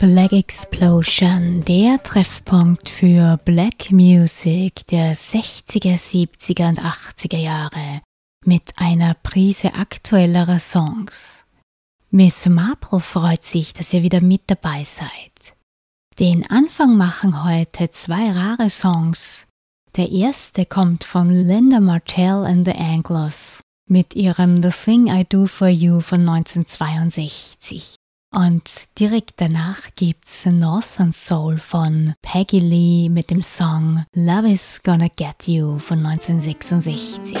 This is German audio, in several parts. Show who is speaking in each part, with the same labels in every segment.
Speaker 1: Black. Explosion, der Treffpunkt für Black Music der 60er, 70er und 80er Jahre mit einer Prise aktuellerer Songs. Miss Marple freut sich, dass ihr wieder mit dabei seid. Den Anfang machen heute zwei rare Songs. Der erste kommt von Linda Martell and the Anglos mit ihrem The Thing I Do For You von 1962. Und direkt danach gibt's Northern Soul von Peggy Lee mit dem Song Love Is Gonna Get You von 1966.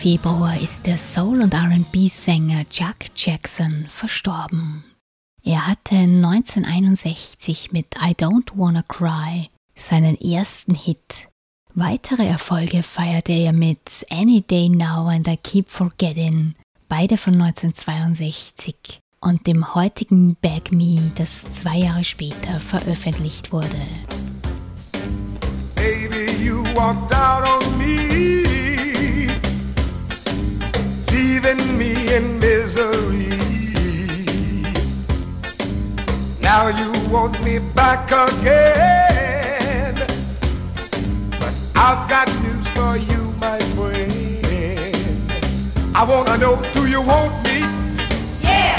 Speaker 1: Februar ist der Soul- und RB-Sänger Jack Jackson verstorben. Er hatte 1961 mit I Don't Wanna Cry seinen ersten Hit. Weitere Erfolge feierte er mit Any Day Now and I Keep Forgetting, beide von 1962, und dem heutigen Bag Me, das zwei Jahre später veröffentlicht wurde.
Speaker 2: Baby, you walked out on me, Now you want me back again, but I've got news for you, my friend. I wanna know, do you want me?
Speaker 3: Yeah,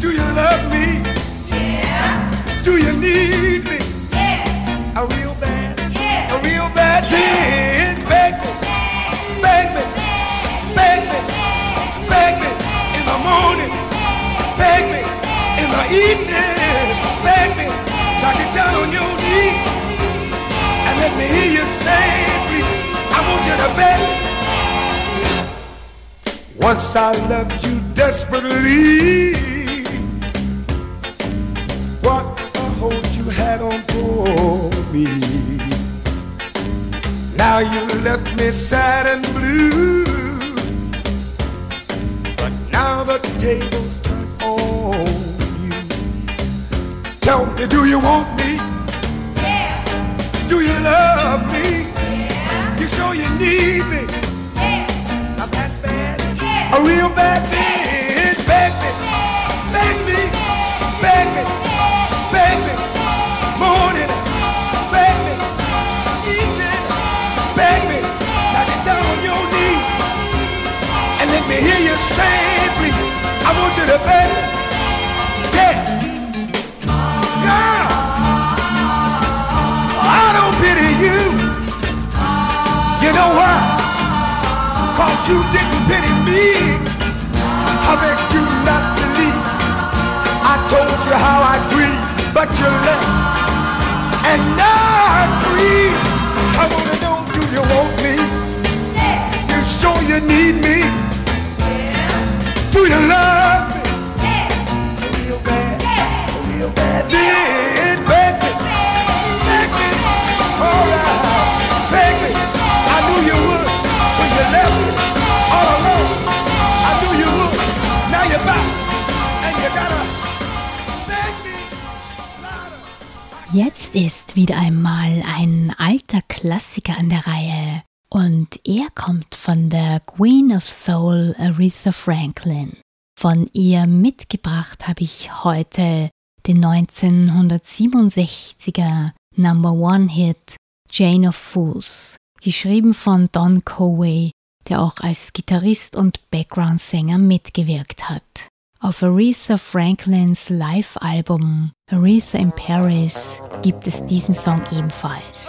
Speaker 2: Do you love me?
Speaker 3: yeah,
Speaker 2: Do you need me?
Speaker 3: yeah,
Speaker 2: A real bad,
Speaker 3: yeah.
Speaker 2: a real bad thing, the evening, baby, knock it down on your knees and let me hear you say, please, I want you to beg. Once I loved you desperately. What a hold you had on for me. Now you left me sad and blue. But now the tables Tell me, do you want me? Yeah. Do you love me? Yeah. You sure you need me? Yeah. I'm that bad. Yeah. A real bad bitch, baby. Beg me, beg me, beg me. Morning, beg me. Evening, beg me. Knock it down on your knees. And let me hear you say, please. I want you to beg me. You didn't pity me. I beg you not to leave. I told you how I grieve, but you left. And now I'm free. I wanna know, do you want me? You sure you need me? Do you love me? Real bad, real bad. Did
Speaker 1: Jetzt ist wieder einmal ein alter Klassiker an der Reihe und er kommt von der Queen of Soul Aretha Franklin. Von ihr mitgebracht habe ich heute den 1967er Number One Hit Jane of Fools, geschrieben von Don Covey, der auch als Gitarrist und Background-Sänger mitgewirkt hat. Auf Aretha Franklins Live-Album Aretha in Paris gibt es diesen Song ebenfalls.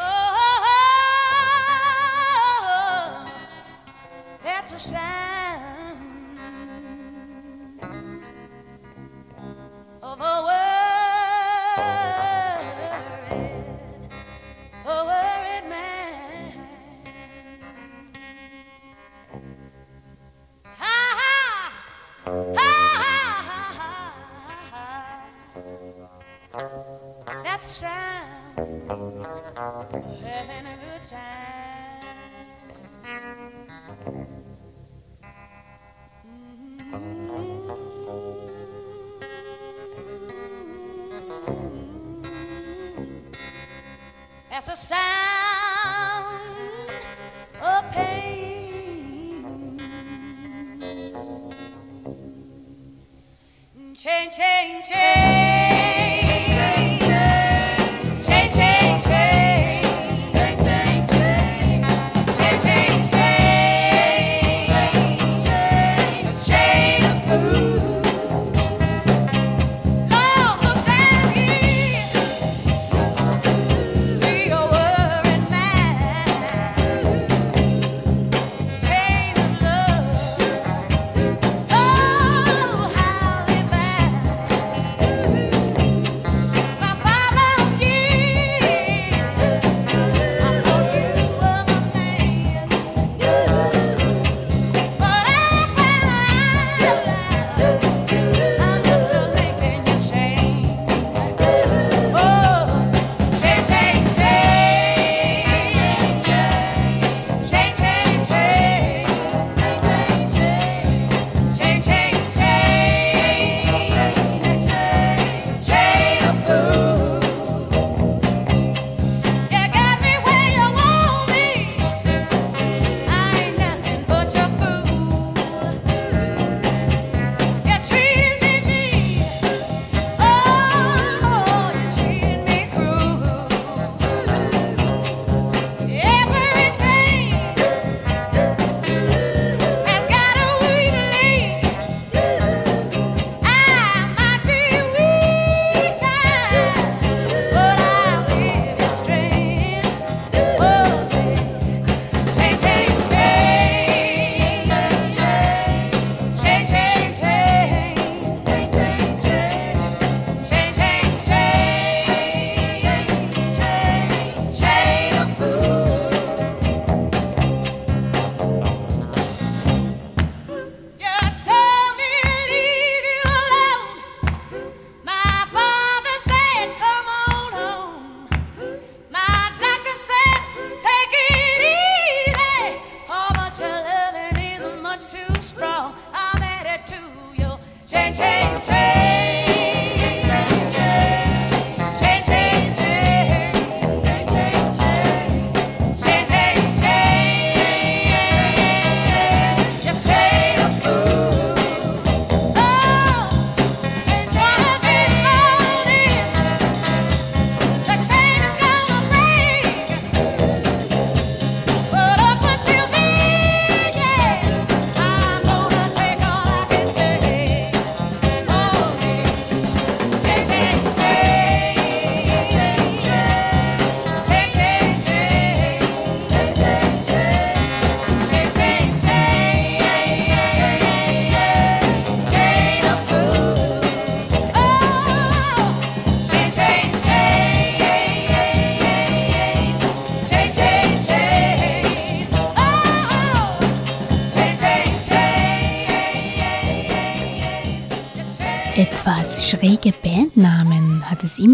Speaker 3: Oh, That's
Speaker 1: sad.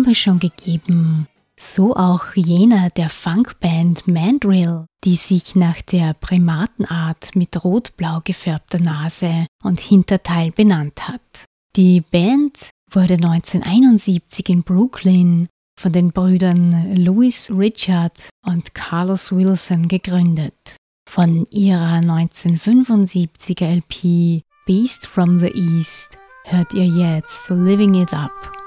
Speaker 1: Immer schon gegeben. So auch jener der Funkband Mandrill, die sich nach der Primatenart mit rot-blau gefärbter Nase und Hinterteil benannt hat. Die Band wurde 1971 in Brooklyn von den Brüdern Louis Richard und Carlos Wilson gegründet. Von ihrer 1975er LP Beast from the East hört ihr jetzt Living It Up.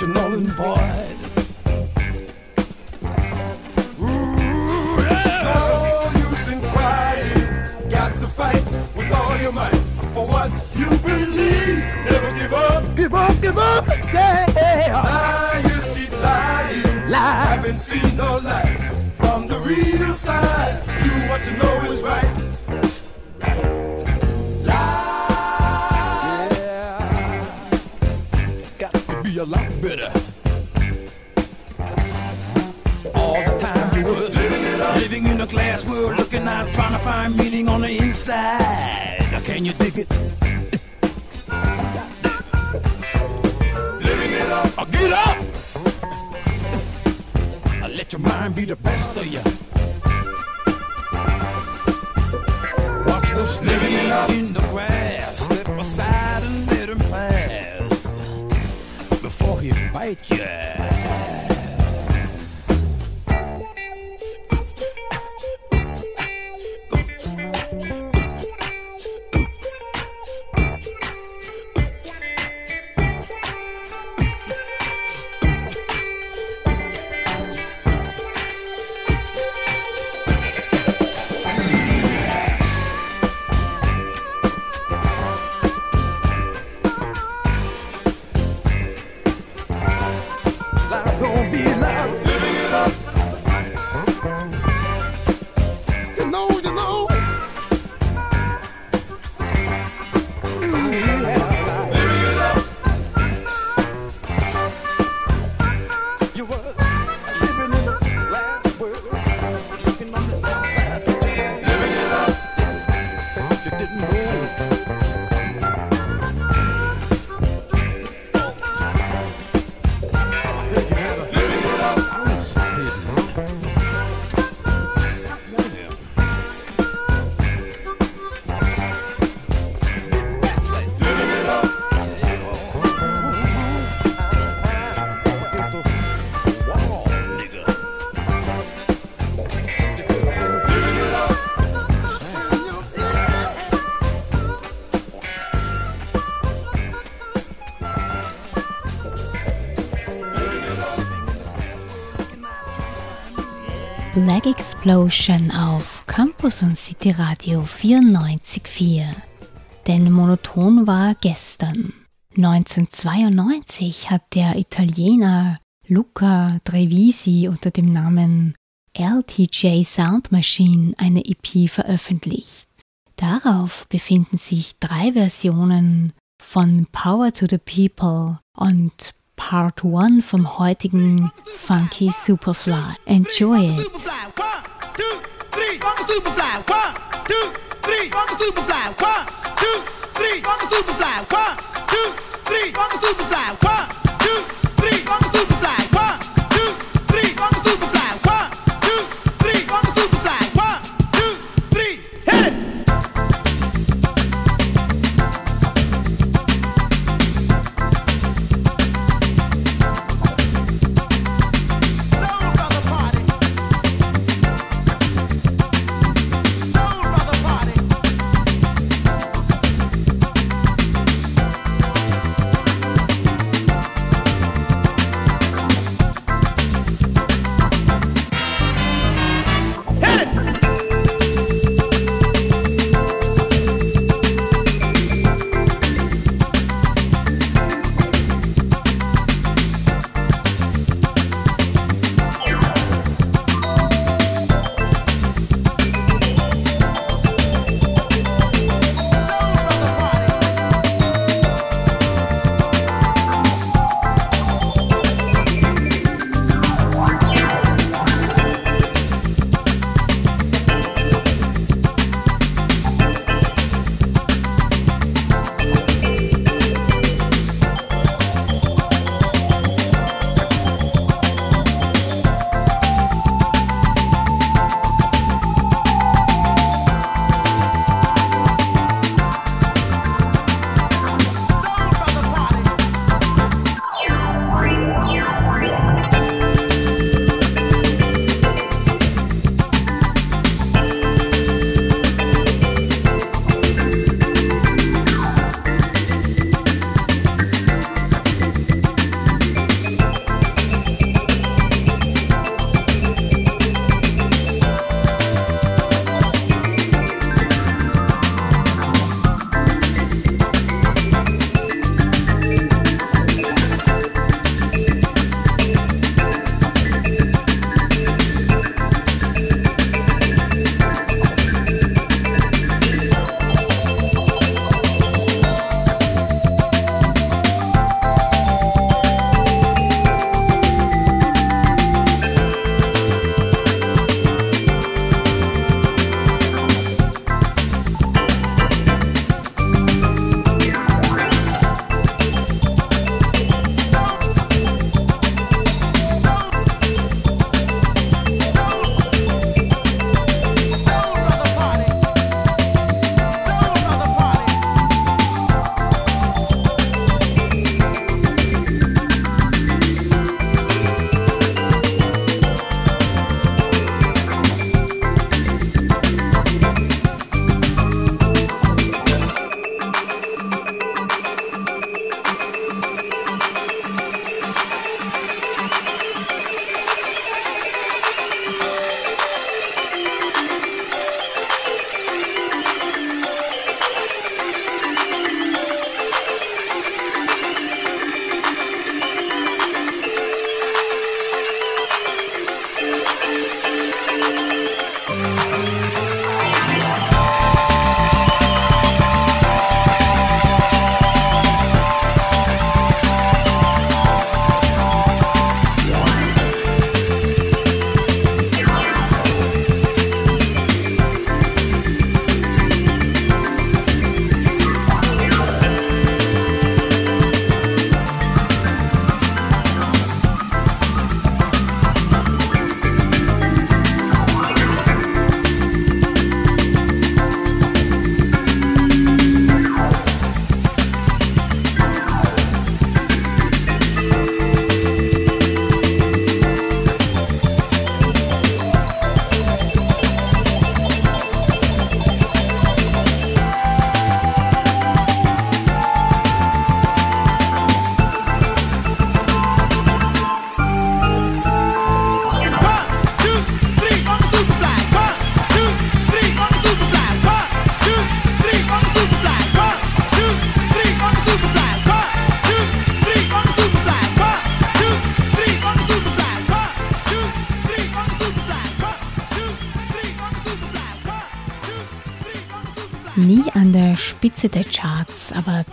Speaker 4: You're null and void. Ooh, yeah. Oh, no use in crying, got to fight with all your might for what you believe. Never give up, give up, give up. Yeah, liars keep lying, lie. Haven't seen no light from the real side. Do what you know is right. A lot better. All the time you was living in a glass world, looking out, trying to find meaning on the inside. Can you dig it? Living it up, get up! Let your mind be the best of you. Watch the snake in the grass. Step aside bite you.
Speaker 1: Explosion auf Campus und City Radio 94.4. Denn monoton war gestern. 1992 hat der Italiener Luca Trevisi unter dem Namen LTJ Sound Machine eine EP veröffentlicht. Darauf befinden sich drei Versionen von Power to the People und Part 1 vom heutigen Funky Superfly. Enjoy it!
Speaker 5: Superfly, one, two, three, Superfly.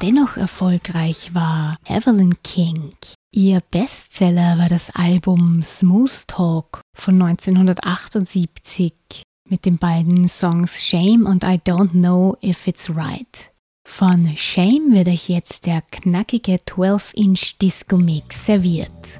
Speaker 1: dennoch erfolgreich war, Evelyn King. Ihr Bestseller war das Album Smooth Talk von 1978 mit den beiden Songs Shame und I Don't Know If It's Right. Von Shame wird euch jetzt der knackige 12-Inch Disco Mix serviert.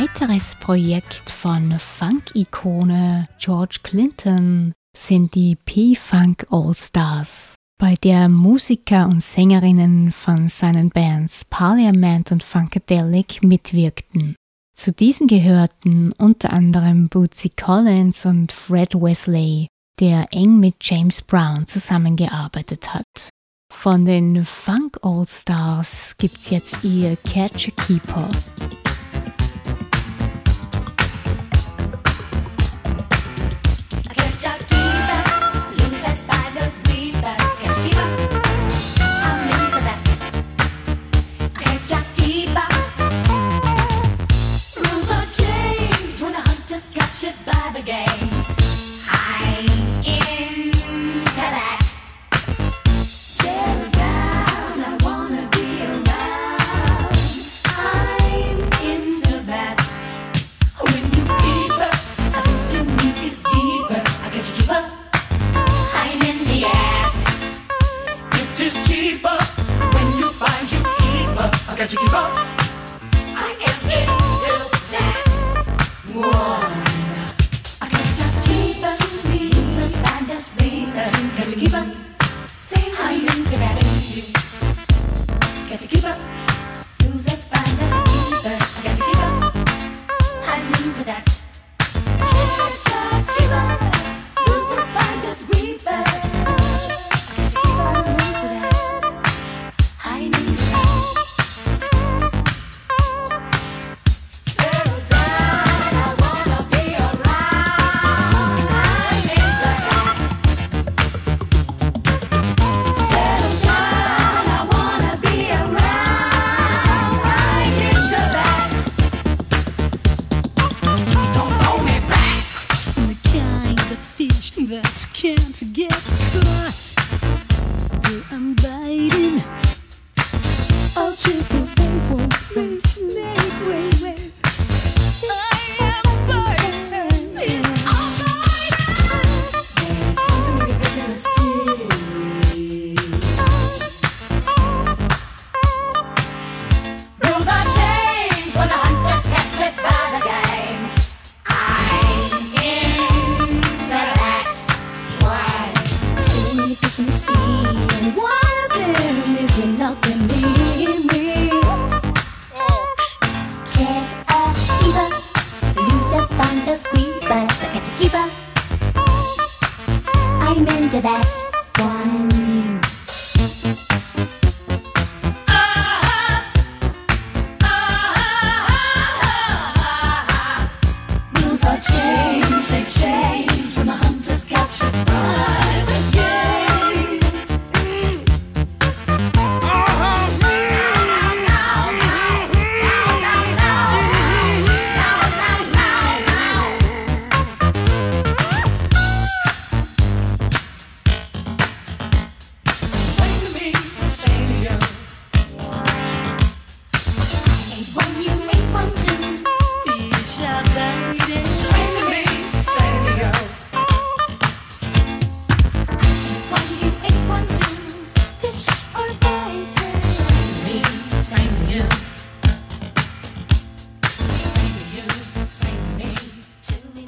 Speaker 1: Weiteres Projekt von Funk-Ikone George Clinton sind die P-Funk All-Stars, bei der Musiker und Sängerinnen von seinen Bands Parliament und Funkadelic mitwirkten. Zu diesen gehörten unter anderem Bootsy Collins und Fred Wesley, der eng mit James Brown zusammengearbeitet hat. Von den Funk All Stars gibt's jetzt ihr Catch a Keeper.
Speaker 3: Can't you keep up? I am into that one. I can't just keep up, just fantasy. Can't you keep up? Sing I'm into that. Can't you keep up? Losers fantasy. Can't you keep up? I'm into that. Can't you keep up? Losers fantasy.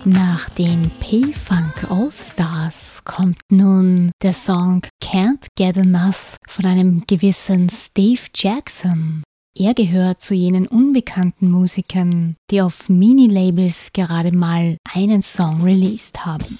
Speaker 1: Nach den P-Funk All-Stars kommt nun der Song Can't Get Enough von einem gewissen Steve Jackson. Er gehört zu jenen unbekannten Musikern, die auf Mini-Labels gerade mal einen Song released haben.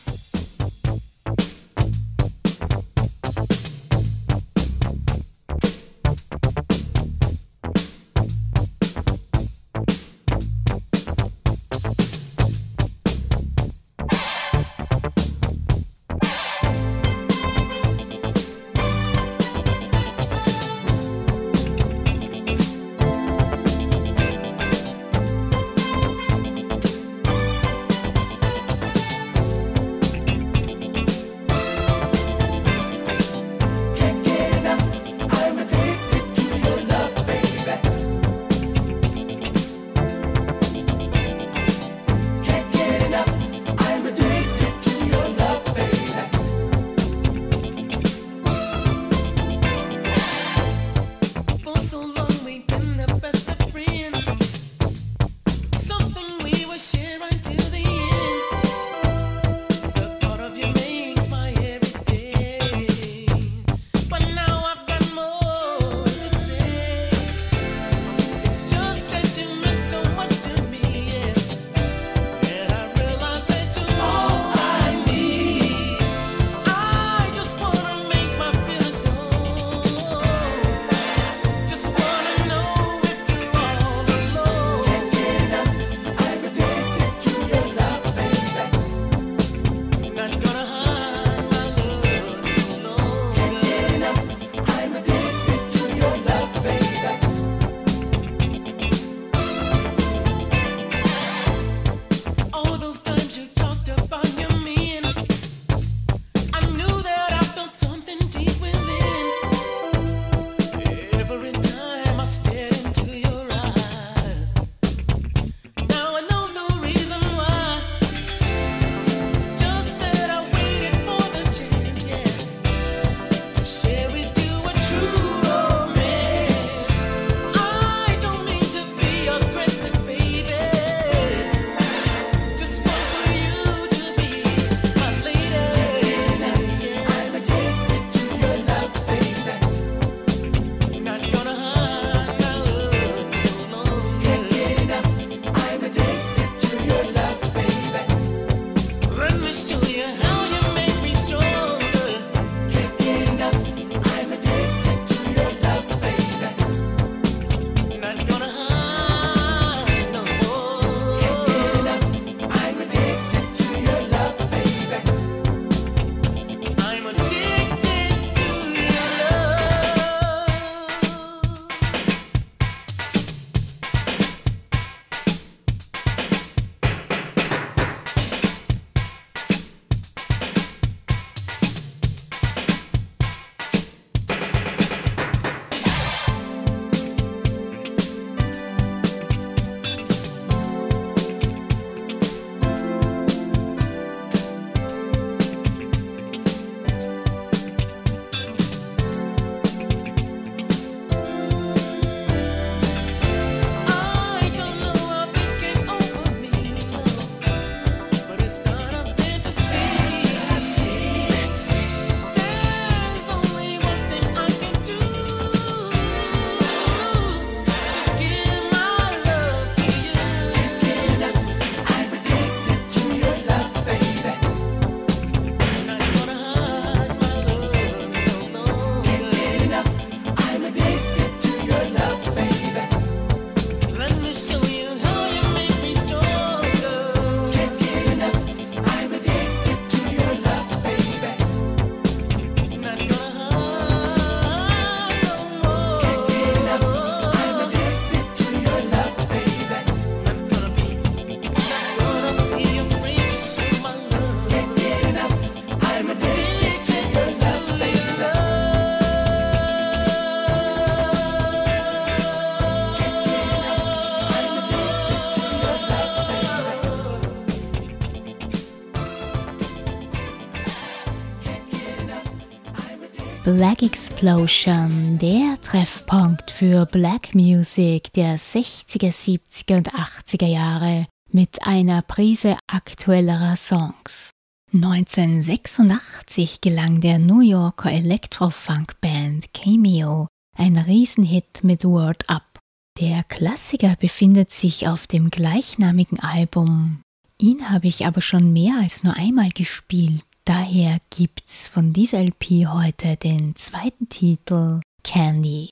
Speaker 6: Black Explosion, der Treffpunkt für Black Music der 60er, 70er und 80er Jahre mit einer Prise aktuellerer Songs. 1986 gelang der New Yorker Electro-Funk-Band Cameo ein Riesenhit mit Word Up. Der Klassiker befindet sich auf dem gleichnamigen Album. Ihn habe ich aber schon mehr als nur einmal gespielt. Daher gibt's von dieser LP heute den zweiten Titel Candy.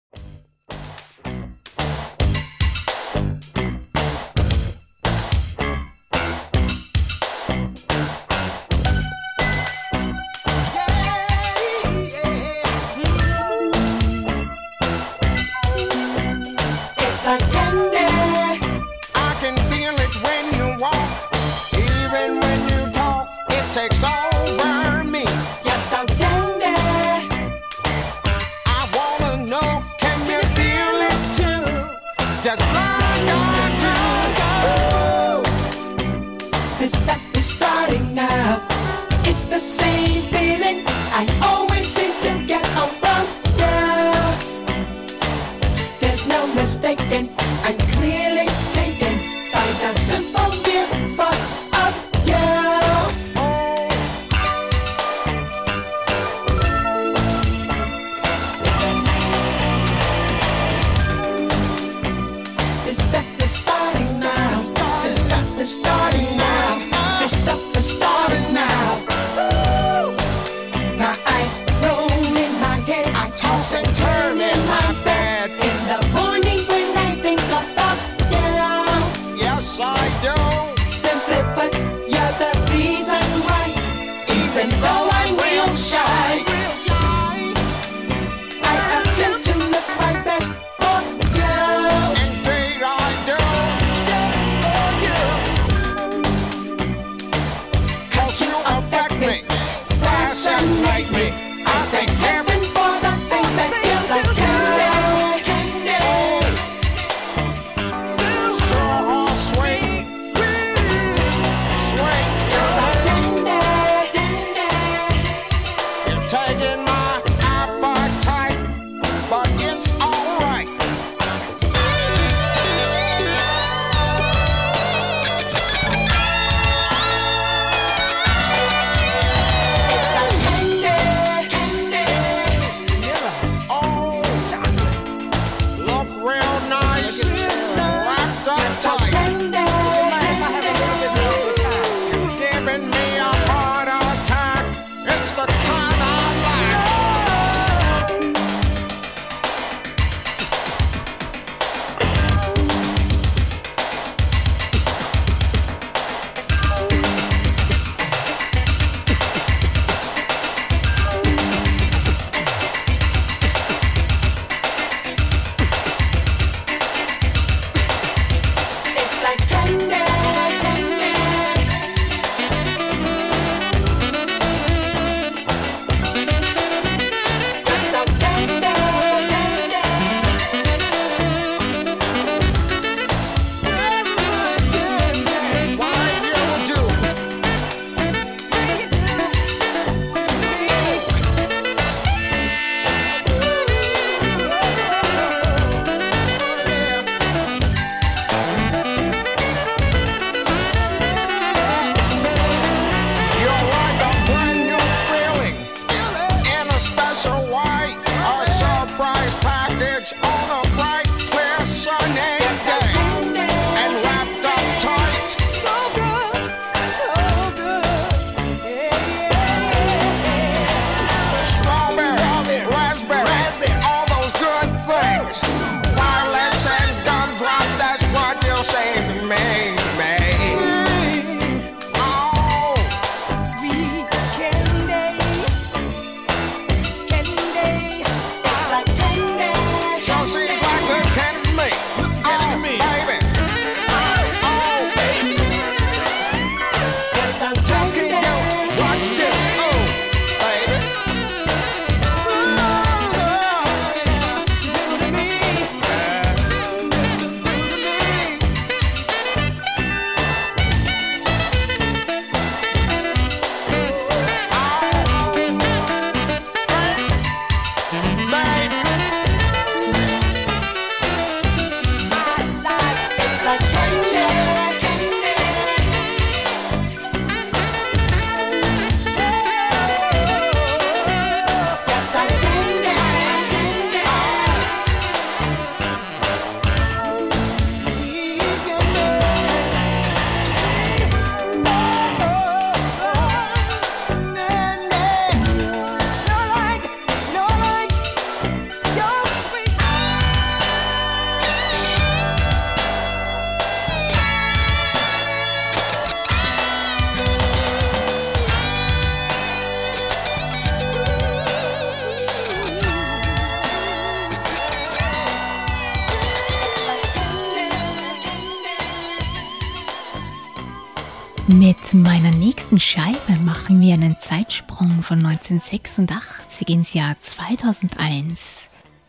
Speaker 1: Mit meiner nächsten Scheibe machen wir einen Zeitsprung von 1986 ins Jahr 2001.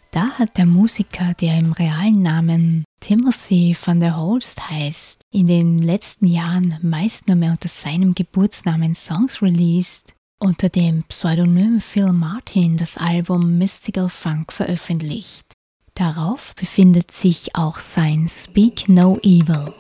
Speaker 1: Da hat der Musiker, der im realen Namen Timothy van der Holst heißt, in den letzten Jahren meist nur mehr unter seinem Geburtsnamen Songs released, unter dem Pseudonym Phil Martin das Album Mystical Funk veröffentlicht. Darauf befindet sich auch sein Speak No Evil.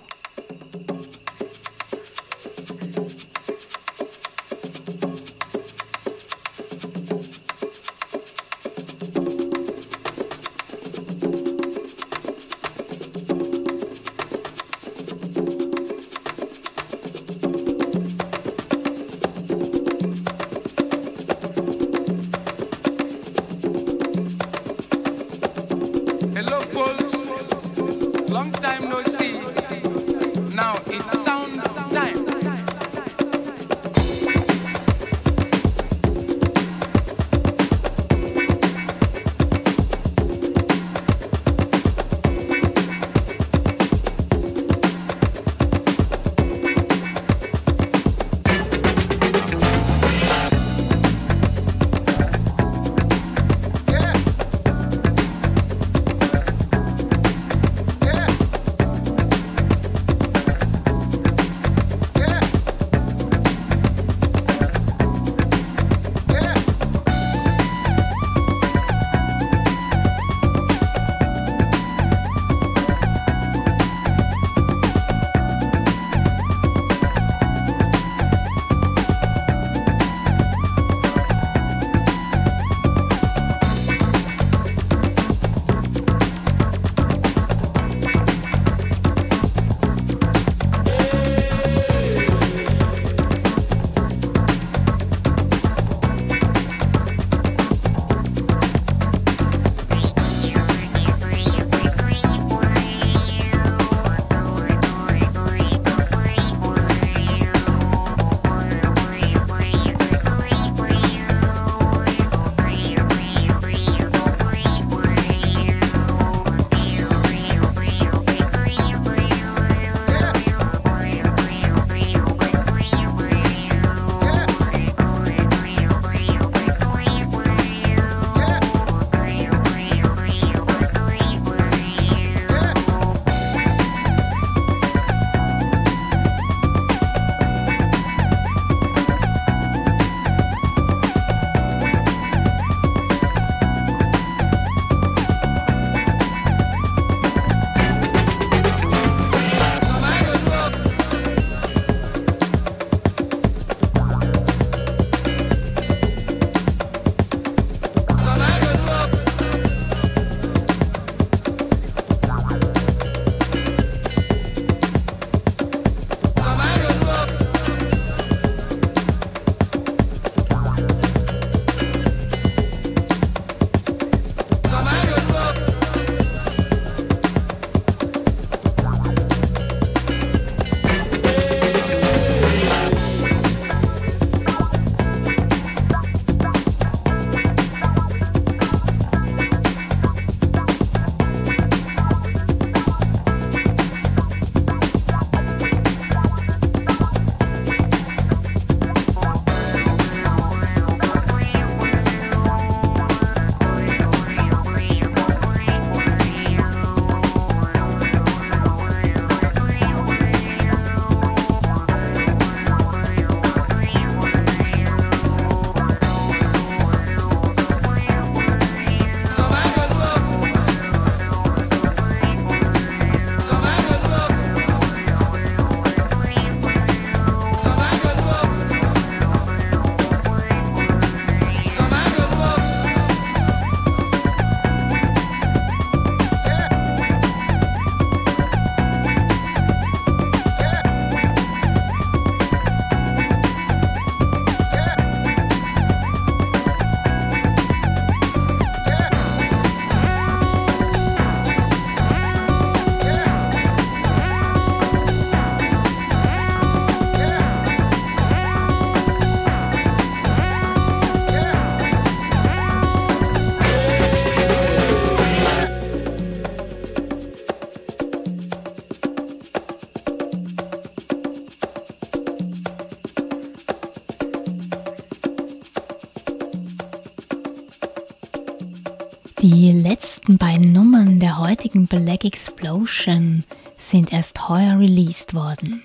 Speaker 1: Black Explosion sind erst heuer released worden.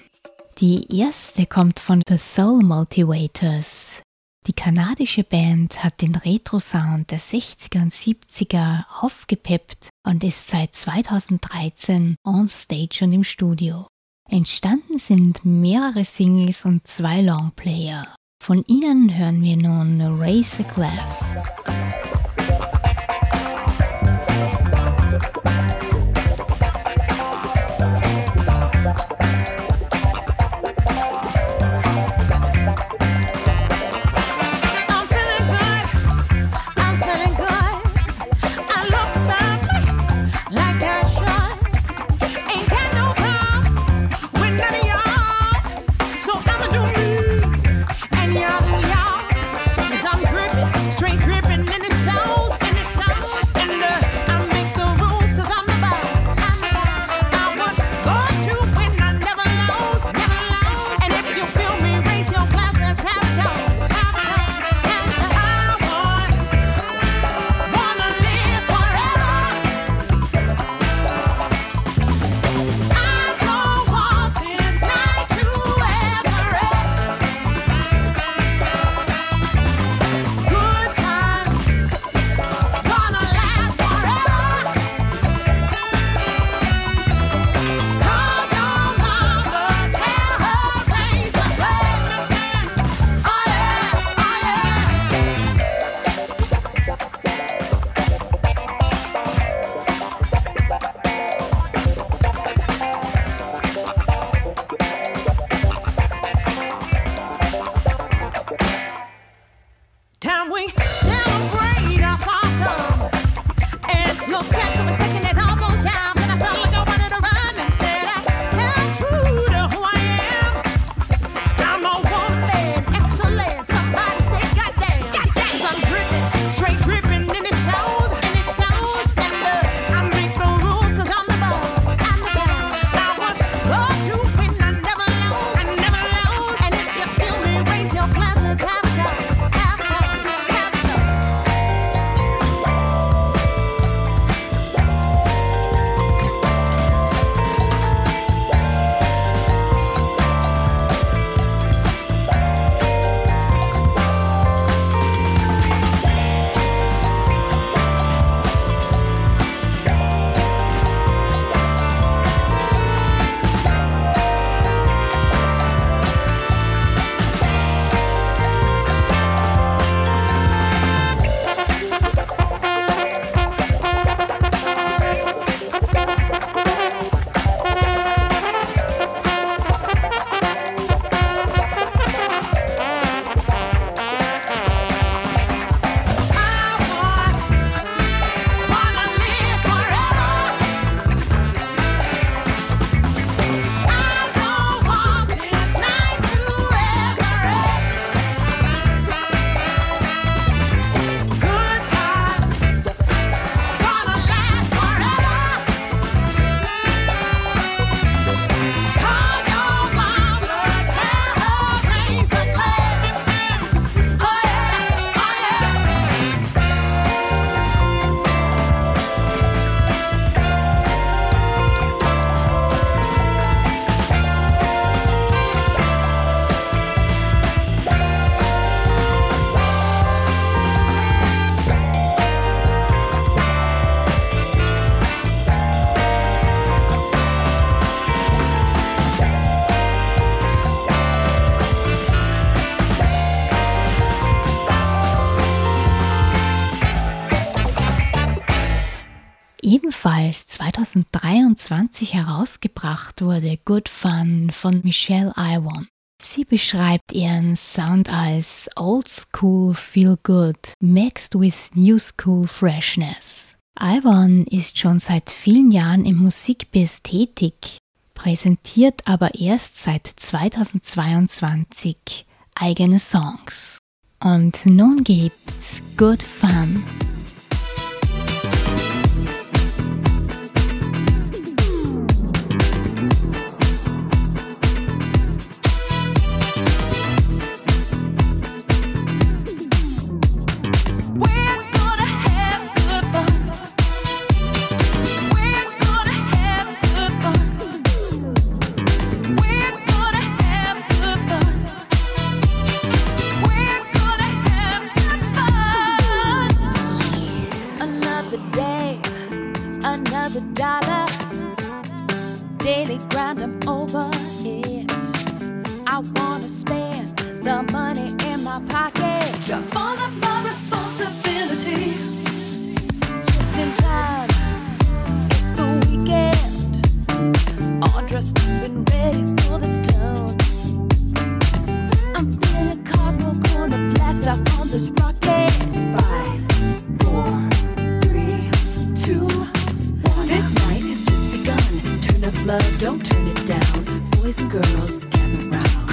Speaker 1: Die erste kommt von The Soul Motivators. Die kanadische Band hat den Retro-Sound der 60er und 70er aufgepeppt und ist seit 2013 on stage und im Studio. Entstanden sind mehrere Singles und zwei Longplayer. Von ihnen hören wir nun Raise
Speaker 3: the Glass.
Speaker 1: eingebracht wurde, Good Fun von Michelle Iwan. Sie beschreibt ihren Sound als Old School Feel Good mixed with New School Freshness. Iwan ist schon seit vielen Jahren im Musikbiz tätig, präsentiert aber erst seit 2022 eigene Songs. Und nun gibt's Good Fun.
Speaker 3: I've been ready for this tone. I'm feeling blast on this rocket. Five, four, three, two, one. This night has just begun. Turn up love, don't turn it down. Boys and girls, gather round.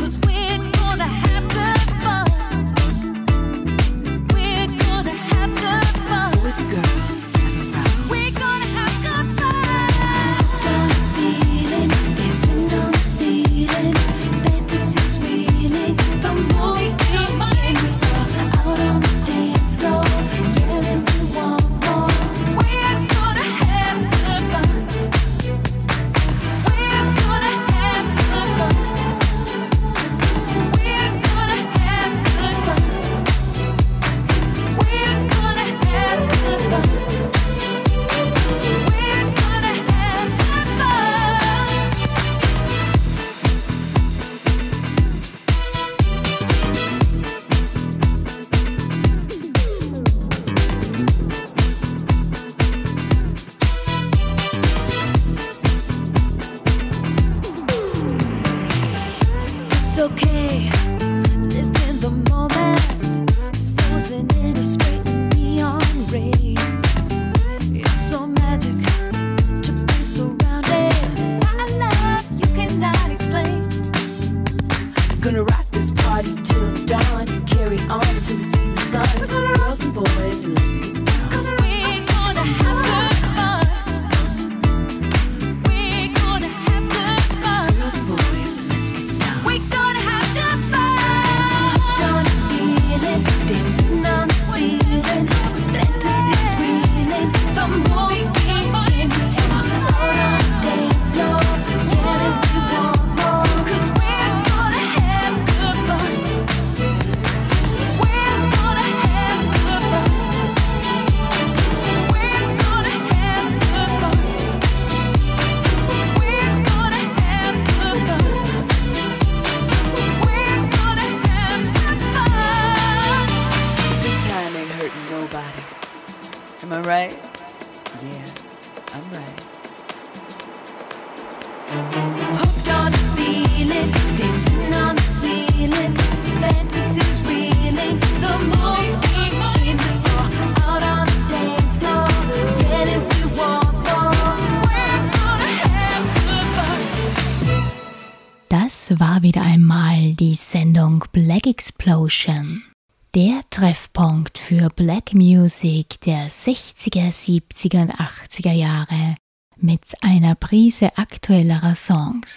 Speaker 1: 60er, 70er und 80er Jahre mit einer Prise aktuellerer Songs.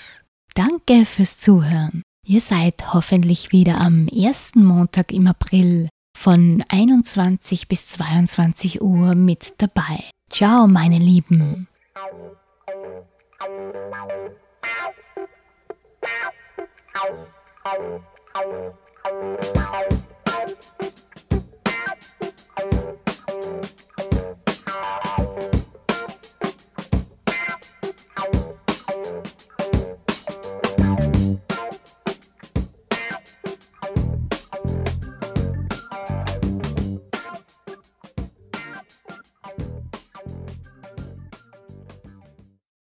Speaker 1: Danke fürs Zuhören. Ihr seid hoffentlich wieder am ersten Montag im April von 21 bis 22 Uhr mit dabei. Ciao, meine Lieben.